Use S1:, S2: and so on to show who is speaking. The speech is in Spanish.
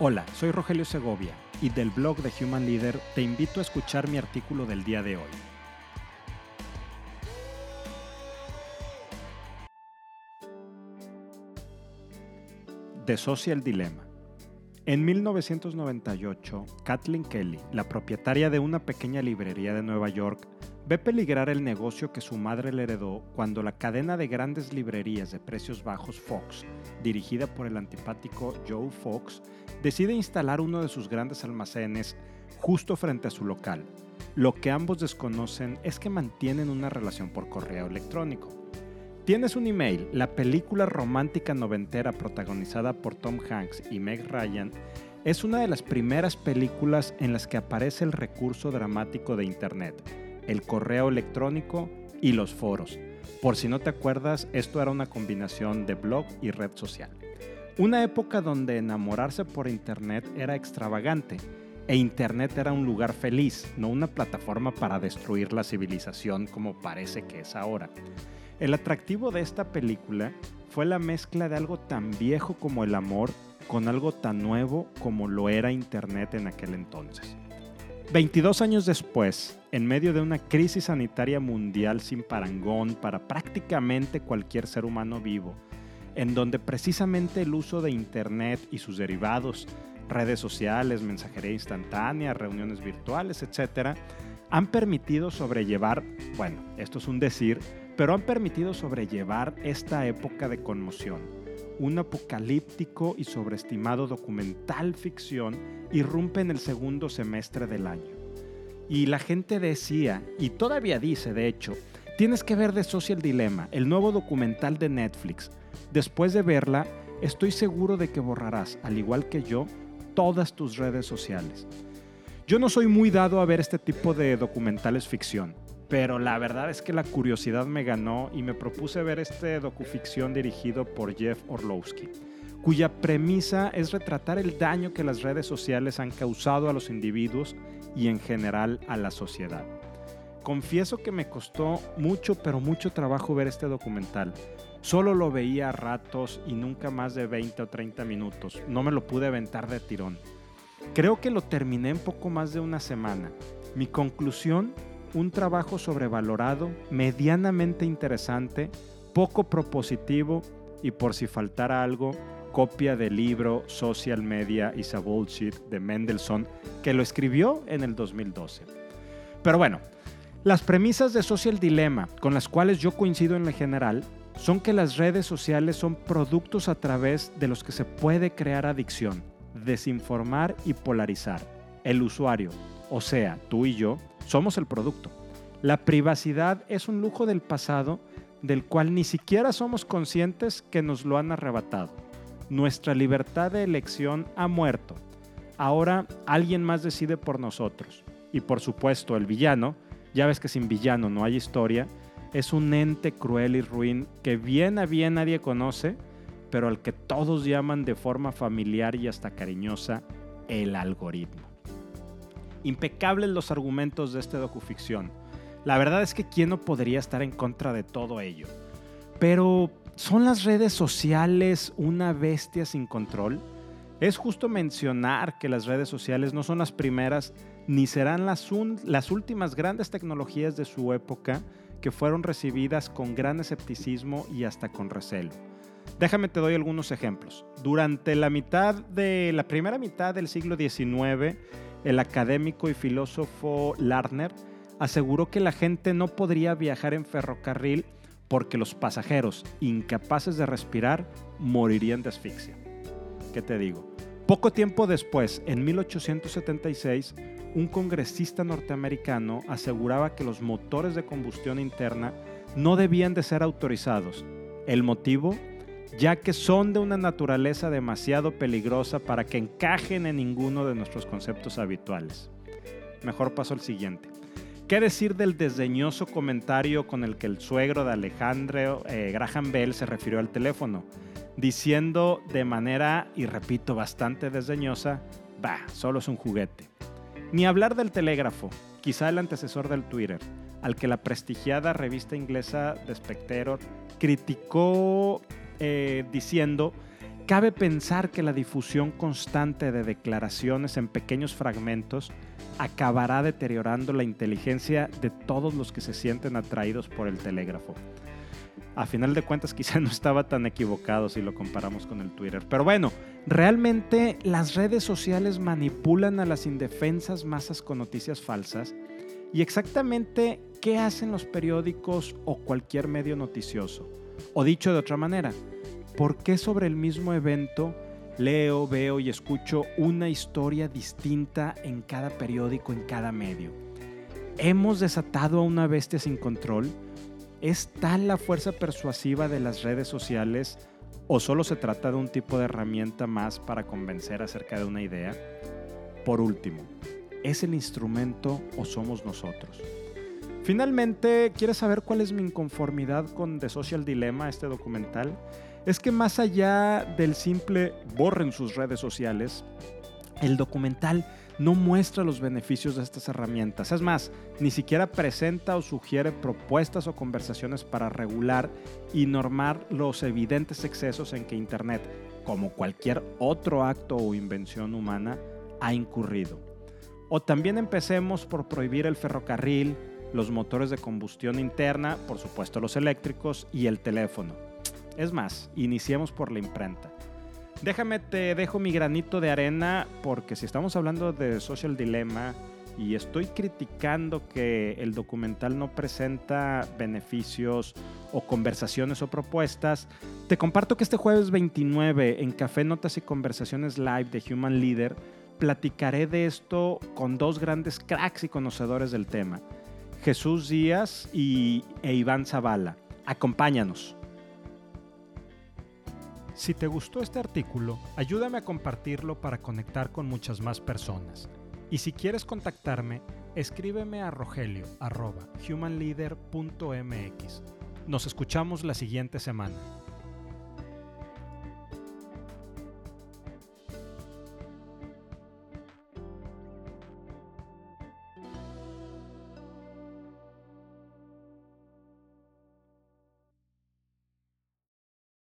S1: Hola, soy Rogelio Segovia y del blog de Human Leader te invito a escuchar mi artículo del día de hoy. The Social Dilemma. En 1998, Kathleen Kelly, la propietaria de una pequeña librería de Nueva York, ve peligrar el negocio que su madre le heredó cuando la cadena de grandes librerías de precios bajos Fox, dirigida por el antipático Joe Fox, decide instalar uno de sus grandes almacenes justo frente a su local. Lo que ambos desconocen es que mantienen una relación por correo electrónico. Tienes un email, la película romántica noventera protagonizada por Tom Hanks y Meg Ryan es una de las primeras películas en las que aparece el recurso dramático de Internet, el correo electrónico y los foros. Por si no te acuerdas, esto era una combinación de blog y red social. Una época donde enamorarse por Internet era extravagante e Internet era un lugar feliz, no una plataforma para destruir la civilización como parece que es ahora. El atractivo de esta película fue la mezcla de algo tan viejo como el amor con algo tan nuevo como lo era Internet en aquel entonces. 22 años después, en medio de una crisis sanitaria mundial sin parangón para prácticamente cualquier ser humano vivo, en donde precisamente el uso de Internet y sus derivados, redes sociales, mensajería instantánea, reuniones virtuales, etc., han permitido sobrellevar, bueno, esto es un decir, pero han permitido sobrellevar esta época de conmoción. Un apocalíptico y sobreestimado documental ficción irrumpe en el segundo semestre del año. Y la gente decía, y todavía dice de hecho, tienes que ver The Social Dilemma, el nuevo documental de Netflix. Después de verla, estoy seguro de que borrarás, al igual que yo, todas tus redes sociales. Yo no soy muy dado a ver este tipo de documentales ficción pero la verdad es que la curiosidad me ganó y me propuse ver este docuficción dirigido por Jeff Orlowski, cuya premisa es retratar el daño que las redes sociales han causado a los individuos y en general a la sociedad. Confieso que me costó mucho, pero mucho trabajo ver este documental. Solo lo veía a ratos y nunca más de 20 o 30 minutos. No me lo pude aventar de tirón. Creo que lo terminé en poco más de una semana. Mi conclusión un trabajo sobrevalorado, medianamente interesante, poco propositivo y por si faltara algo, copia del libro Social Media is a Bullshit de Mendelssohn, que lo escribió en el 2012. Pero bueno, las premisas de Social Dilemma, con las cuales yo coincido en lo general, son que las redes sociales son productos a través de los que se puede crear adicción, desinformar y polarizar. El usuario, o sea, tú y yo, somos el producto. La privacidad es un lujo del pasado del cual ni siquiera somos conscientes que nos lo han arrebatado. Nuestra libertad de elección ha muerto. Ahora alguien más decide por nosotros. Y por supuesto, el villano, ya ves que sin villano no hay historia, es un ente cruel y ruin que bien a bien nadie conoce, pero al que todos llaman de forma familiar y hasta cariñosa el algoritmo. Impecables los argumentos de este docuficción. La verdad es que quién no podría estar en contra de todo ello. Pero, ¿son las redes sociales una bestia sin control? Es justo mencionar que las redes sociales no son las primeras ni serán las, las últimas grandes tecnologías de su época que fueron recibidas con gran escepticismo y hasta con recelo. Déjame te doy algunos ejemplos. Durante la mitad de la primera mitad del siglo XIX, el académico y filósofo Larner aseguró que la gente no podría viajar en ferrocarril porque los pasajeros, incapaces de respirar, morirían de asfixia. ¿Qué te digo? Poco tiempo después, en 1876, un congresista norteamericano aseguraba que los motores de combustión interna no debían de ser autorizados. El motivo, ya que son de una naturaleza demasiado peligrosa para que encajen en ninguno de nuestros conceptos habituales. Mejor paso al siguiente. ¿Qué decir del desdeñoso comentario con el que el suegro de Alejandro eh, Graham Bell se refirió al teléfono? Diciendo de manera, y repito, bastante desdeñosa, bah, solo es un juguete. Ni hablar del telégrafo, quizá el antecesor del Twitter, al que la prestigiada revista inglesa The Spectator criticó eh, diciendo cabe pensar que la difusión constante de declaraciones en pequeños fragmentos acabará deteriorando la inteligencia de todos los que se sienten atraídos por el telégrafo. A final de cuentas quizá no estaba tan equivocado si lo comparamos con el Twitter. Pero bueno, realmente las redes sociales manipulan a las indefensas masas con noticias falsas. Y exactamente qué hacen los periódicos o cualquier medio noticioso. O dicho de otra manera, ¿por qué sobre el mismo evento leo, veo y escucho una historia distinta en cada periódico, en cada medio? ¿Hemos desatado a una bestia sin control? ¿Es tal la fuerza persuasiva de las redes sociales o solo se trata de un tipo de herramienta más para convencer acerca de una idea? Por último, ¿es el instrumento o somos nosotros? Finalmente, ¿quieres saber cuál es mi inconformidad con The Social Dilemma, este documental? Es que más allá del simple borren sus redes sociales, el documental no muestra los beneficios de estas herramientas. Es más, ni siquiera presenta o sugiere propuestas o conversaciones para regular y normar los evidentes excesos en que Internet, como cualquier otro acto o invención humana, ha incurrido. O también empecemos por prohibir el ferrocarril, los motores de combustión interna, por supuesto los eléctricos y el teléfono. Es más, iniciemos por la imprenta. Déjame, te dejo mi granito de arena porque si estamos hablando de Social Dilemma y estoy criticando que el documental no presenta beneficios o conversaciones o propuestas, te comparto que este jueves 29 en Café Notas y Conversaciones Live de Human Leader platicaré de esto con dos grandes cracks y conocedores del tema. Jesús Díaz y, e Iván Zavala. Acompáñanos. Si te gustó este artículo, ayúdame a compartirlo para conectar con muchas más personas. Y si quieres contactarme, escríbeme a rogelio.humanleader.mx. Nos escuchamos la siguiente semana.